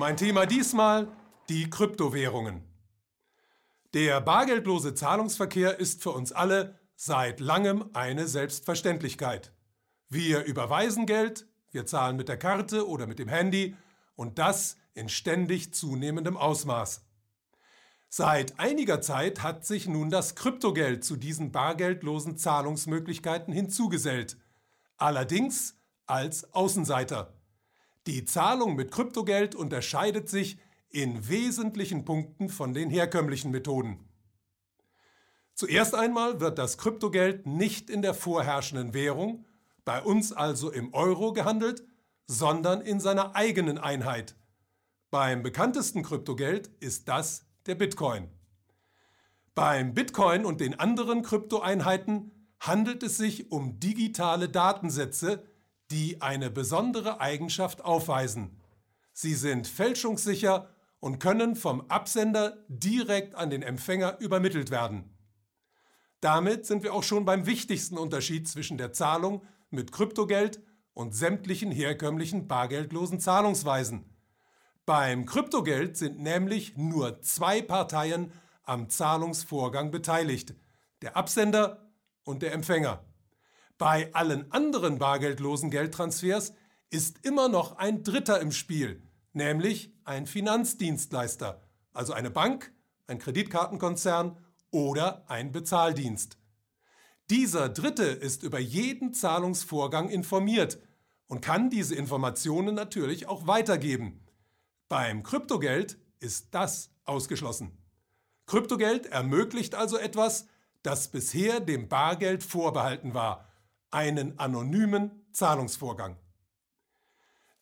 Mein Thema diesmal die Kryptowährungen. Der bargeldlose Zahlungsverkehr ist für uns alle seit langem eine Selbstverständlichkeit. Wir überweisen Geld, wir zahlen mit der Karte oder mit dem Handy und das in ständig zunehmendem Ausmaß. Seit einiger Zeit hat sich nun das Kryptogeld zu diesen bargeldlosen Zahlungsmöglichkeiten hinzugesellt, allerdings als Außenseiter. Die Zahlung mit Kryptogeld unterscheidet sich in wesentlichen Punkten von den herkömmlichen Methoden. Zuerst einmal wird das Kryptogeld nicht in der vorherrschenden Währung, bei uns also im Euro gehandelt, sondern in seiner eigenen Einheit. Beim bekanntesten Kryptogeld ist das der Bitcoin. Beim Bitcoin und den anderen Kryptoeinheiten handelt es sich um digitale Datensätze, die eine besondere Eigenschaft aufweisen. Sie sind fälschungssicher und können vom Absender direkt an den Empfänger übermittelt werden. Damit sind wir auch schon beim wichtigsten Unterschied zwischen der Zahlung mit Kryptogeld und sämtlichen herkömmlichen bargeldlosen Zahlungsweisen. Beim Kryptogeld sind nämlich nur zwei Parteien am Zahlungsvorgang beteiligt, der Absender und der Empfänger. Bei allen anderen bargeldlosen Geldtransfers ist immer noch ein Dritter im Spiel, nämlich ein Finanzdienstleister, also eine Bank, ein Kreditkartenkonzern oder ein Bezahldienst. Dieser Dritte ist über jeden Zahlungsvorgang informiert und kann diese Informationen natürlich auch weitergeben. Beim Kryptogeld ist das ausgeschlossen. Kryptogeld ermöglicht also etwas, das bisher dem Bargeld vorbehalten war, einen anonymen Zahlungsvorgang.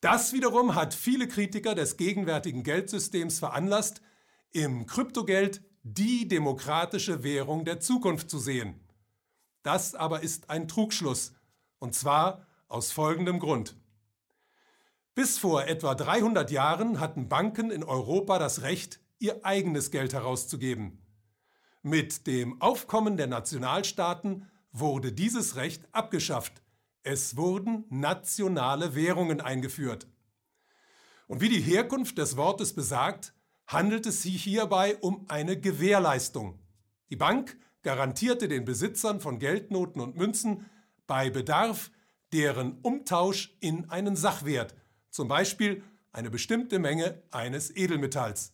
Das wiederum hat viele Kritiker des gegenwärtigen Geldsystems veranlasst, im Kryptogeld die demokratische Währung der Zukunft zu sehen. Das aber ist ein Trugschluss, und zwar aus folgendem Grund. Bis vor etwa 300 Jahren hatten Banken in Europa das Recht, ihr eigenes Geld herauszugeben. Mit dem Aufkommen der Nationalstaaten wurde dieses Recht abgeschafft es wurden nationale Währungen eingeführt. Und wie die Herkunft des Wortes besagt, handelt es sich hierbei um eine Gewährleistung. Die Bank garantierte den Besitzern von Geldnoten und Münzen bei Bedarf deren Umtausch in einen Sachwert, zum Beispiel eine bestimmte Menge eines Edelmetalls.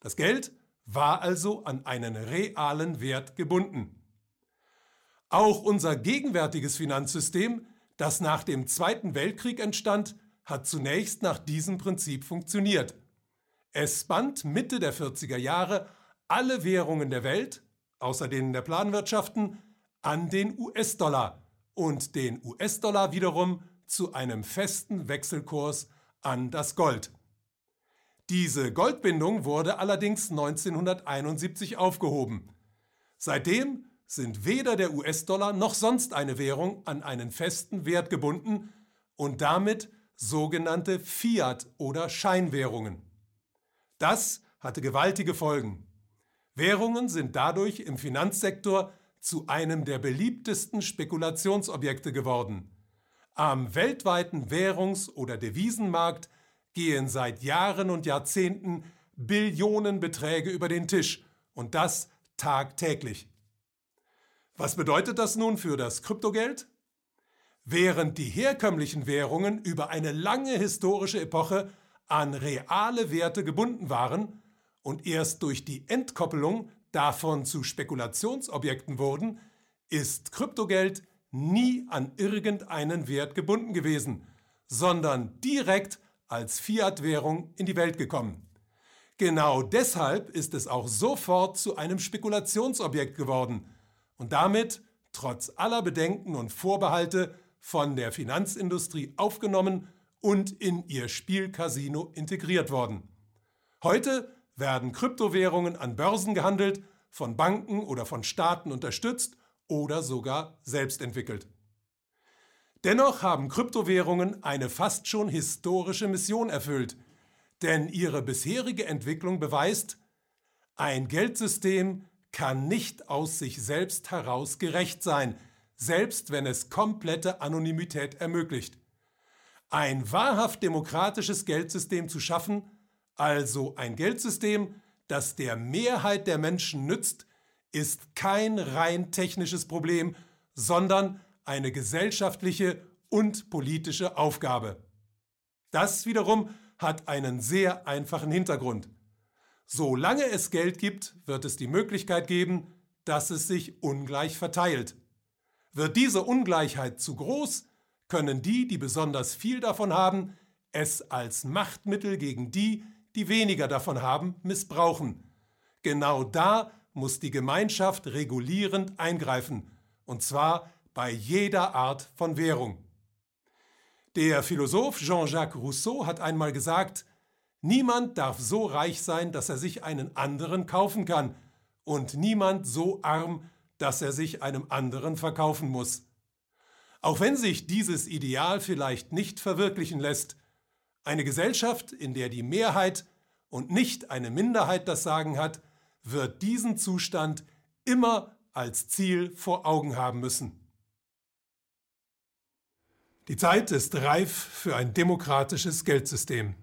Das Geld war also an einen realen Wert gebunden. Auch unser gegenwärtiges Finanzsystem das nach dem Zweiten Weltkrieg entstand, hat zunächst nach diesem Prinzip funktioniert. Es band Mitte der 40er Jahre alle Währungen der Welt, außer denen der Planwirtschaften, an den US-Dollar und den US-Dollar wiederum zu einem festen Wechselkurs an das Gold. Diese Goldbindung wurde allerdings 1971 aufgehoben. Seitdem sind weder der US-Dollar noch sonst eine Währung an einen festen Wert gebunden und damit sogenannte Fiat- oder Scheinwährungen. Das hatte gewaltige Folgen. Währungen sind dadurch im Finanzsektor zu einem der beliebtesten Spekulationsobjekte geworden. Am weltweiten Währungs- oder Devisenmarkt gehen seit Jahren und Jahrzehnten Billionenbeträge über den Tisch und das tagtäglich. Was bedeutet das nun für das Kryptogeld? Während die herkömmlichen Währungen über eine lange historische Epoche an reale Werte gebunden waren und erst durch die Entkoppelung davon zu Spekulationsobjekten wurden, ist Kryptogeld nie an irgendeinen Wert gebunden gewesen, sondern direkt als Fiat-Währung in die Welt gekommen. Genau deshalb ist es auch sofort zu einem Spekulationsobjekt geworden und damit, trotz aller Bedenken und Vorbehalte, von der Finanzindustrie aufgenommen und in ihr Spielcasino integriert worden. Heute werden Kryptowährungen an Börsen gehandelt, von Banken oder von Staaten unterstützt oder sogar selbst entwickelt. Dennoch haben Kryptowährungen eine fast schon historische Mission erfüllt, denn ihre bisherige Entwicklung beweist, ein Geldsystem kann nicht aus sich selbst heraus gerecht sein, selbst wenn es komplette Anonymität ermöglicht. Ein wahrhaft demokratisches Geldsystem zu schaffen, Also ein Geldsystem, das der Mehrheit der Menschen nützt, ist kein rein technisches Problem, sondern eine gesellschaftliche und politische Aufgabe. Das wiederum hat einen sehr einfachen Hintergrund. Solange es Geld gibt, wird es die Möglichkeit geben, dass es sich ungleich verteilt. Wird diese Ungleichheit zu groß, können die, die besonders viel davon haben, es als Machtmittel gegen die, die weniger davon haben, missbrauchen. Genau da muss die Gemeinschaft regulierend eingreifen, und zwar bei jeder Art von Währung. Der Philosoph Jean-Jacques Rousseau hat einmal gesagt, Niemand darf so reich sein, dass er sich einen anderen kaufen kann, und niemand so arm, dass er sich einem anderen verkaufen muss. Auch wenn sich dieses Ideal vielleicht nicht verwirklichen lässt, eine Gesellschaft, in der die Mehrheit und nicht eine Minderheit das Sagen hat, wird diesen Zustand immer als Ziel vor Augen haben müssen. Die Zeit ist reif für ein demokratisches Geldsystem.